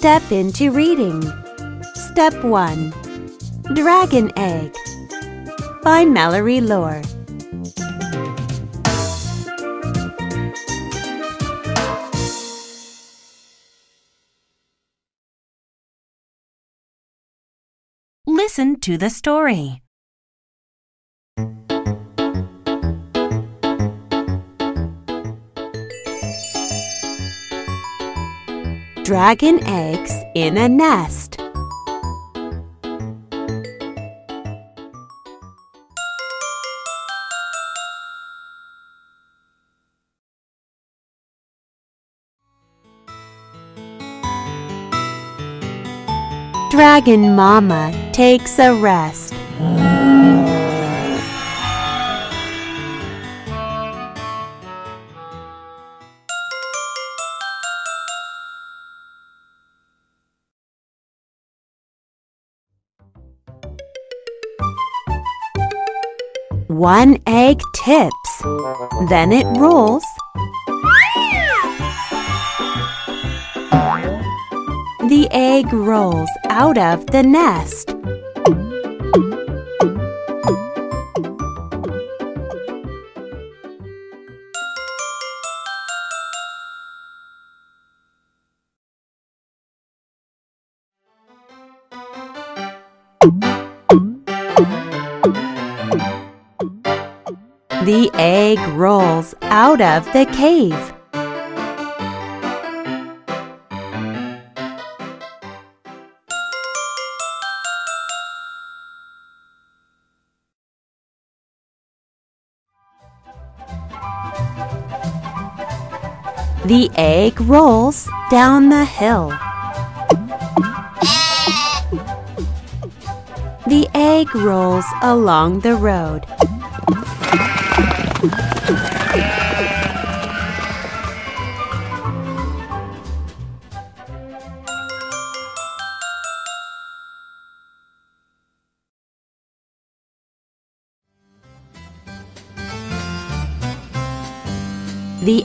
step into reading. Step 1 Dragon Egg by Mallory Loehr. Listen to the story. Dragon eggs in a nest. Dragon Mama takes a rest. One egg tips, then it rolls. The egg rolls out of the nest. The egg rolls out of the cave. The egg rolls down the hill. The egg rolls along the road. The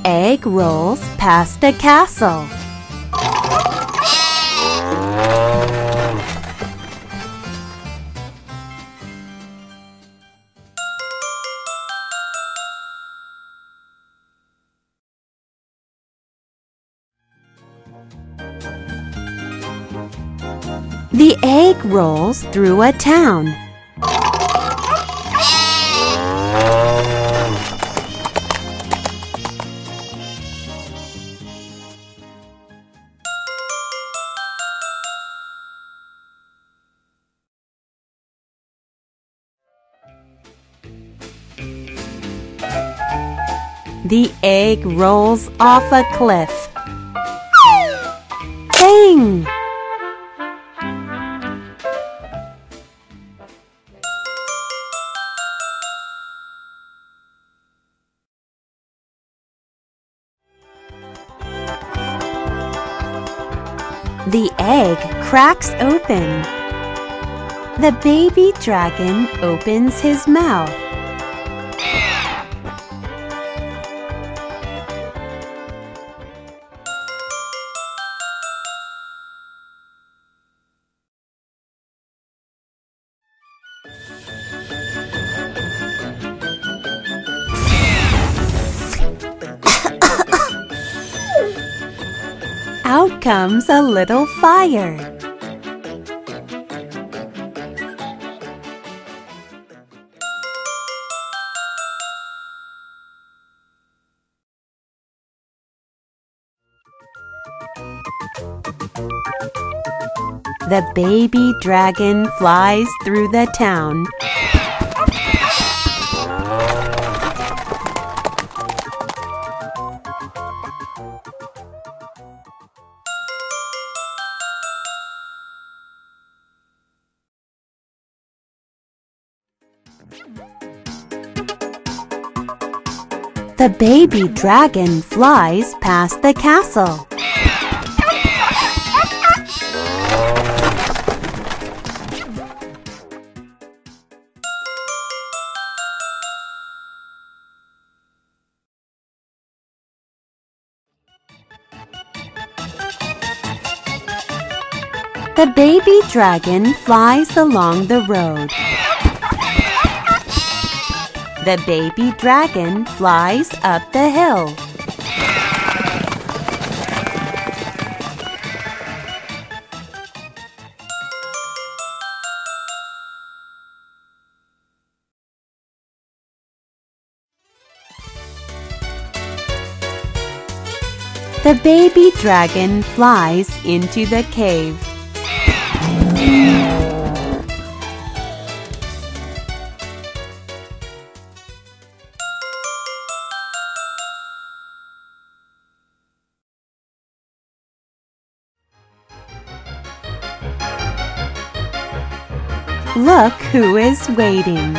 egg rolls past a castle. The egg rolls through a town. The egg rolls off a cliff. Bang! The egg cracks open. The baby dragon opens his mouth. Out comes a little fire. The baby dragon flies through the town. The baby dragon flies past the castle. The baby dragon flies along the road. The baby dragon flies up the hill. The baby dragon flies into the cave. Look who is waiting.